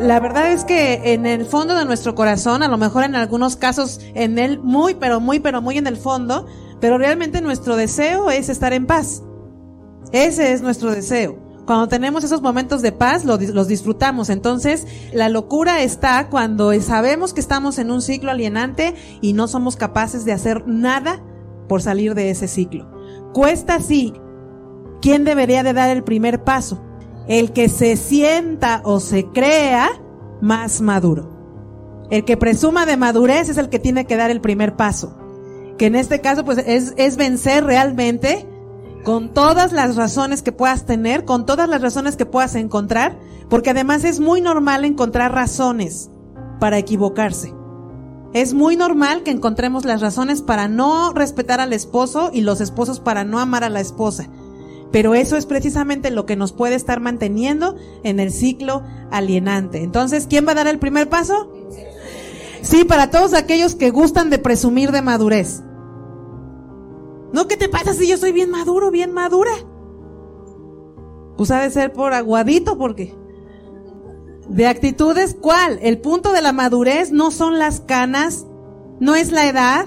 la verdad es que en el fondo de nuestro corazón, a lo mejor en algunos casos en él muy, pero muy, pero muy en el fondo, pero realmente nuestro deseo es estar en paz. Ese es nuestro deseo. Cuando tenemos esos momentos de paz, los disfrutamos. Entonces, la locura está cuando sabemos que estamos en un ciclo alienante y no somos capaces de hacer nada por salir de ese ciclo. Cuesta sí. ¿Quién debería de dar el primer paso? El que se sienta o se crea más maduro. El que presuma de madurez es el que tiene que dar el primer paso. Que en este caso, pues, es, es vencer realmente con todas las razones que puedas tener, con todas las razones que puedas encontrar, porque además es muy normal encontrar razones para equivocarse. Es muy normal que encontremos las razones para no respetar al esposo y los esposos para no amar a la esposa. Pero eso es precisamente lo que nos puede estar manteniendo en el ciclo alienante. Entonces, ¿quién va a dar el primer paso? Sí, para todos aquellos que gustan de presumir de madurez. No, ¿qué te pasa si yo soy bien maduro, bien madura? Pues ha de ser por aguadito, porque. De actitudes, ¿cuál? El punto de la madurez no son las canas, no es la edad.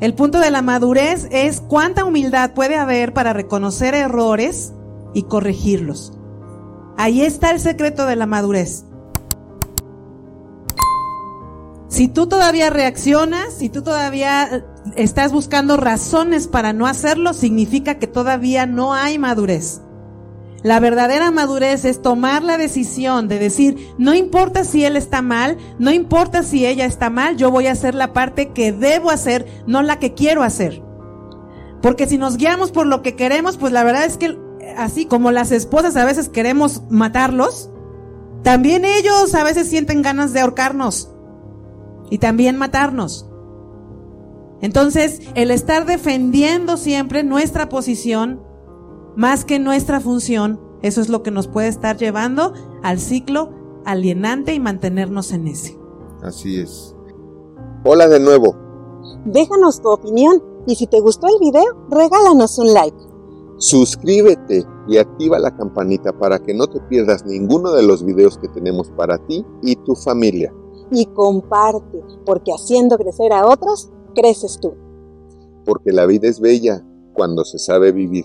El punto de la madurez es cuánta humildad puede haber para reconocer errores y corregirlos. Ahí está el secreto de la madurez. Si tú todavía reaccionas, si tú todavía eh, estás buscando razones para no hacerlo, significa que todavía no hay madurez. La verdadera madurez es tomar la decisión de decir, no importa si él está mal, no importa si ella está mal, yo voy a hacer la parte que debo hacer, no la que quiero hacer. Porque si nos guiamos por lo que queremos, pues la verdad es que así como las esposas a veces queremos matarlos, también ellos a veces sienten ganas de ahorcarnos y también matarnos. Entonces, el estar defendiendo siempre nuestra posición, más que nuestra función, eso es lo que nos puede estar llevando al ciclo alienante y mantenernos en ese. Así es. Hola de nuevo. Déjanos tu opinión y si te gustó el video, regálanos un like. Suscríbete y activa la campanita para que no te pierdas ninguno de los videos que tenemos para ti y tu familia y comparte, porque haciendo crecer a otros, creces tú. Porque la vida es bella cuando se sabe vivir.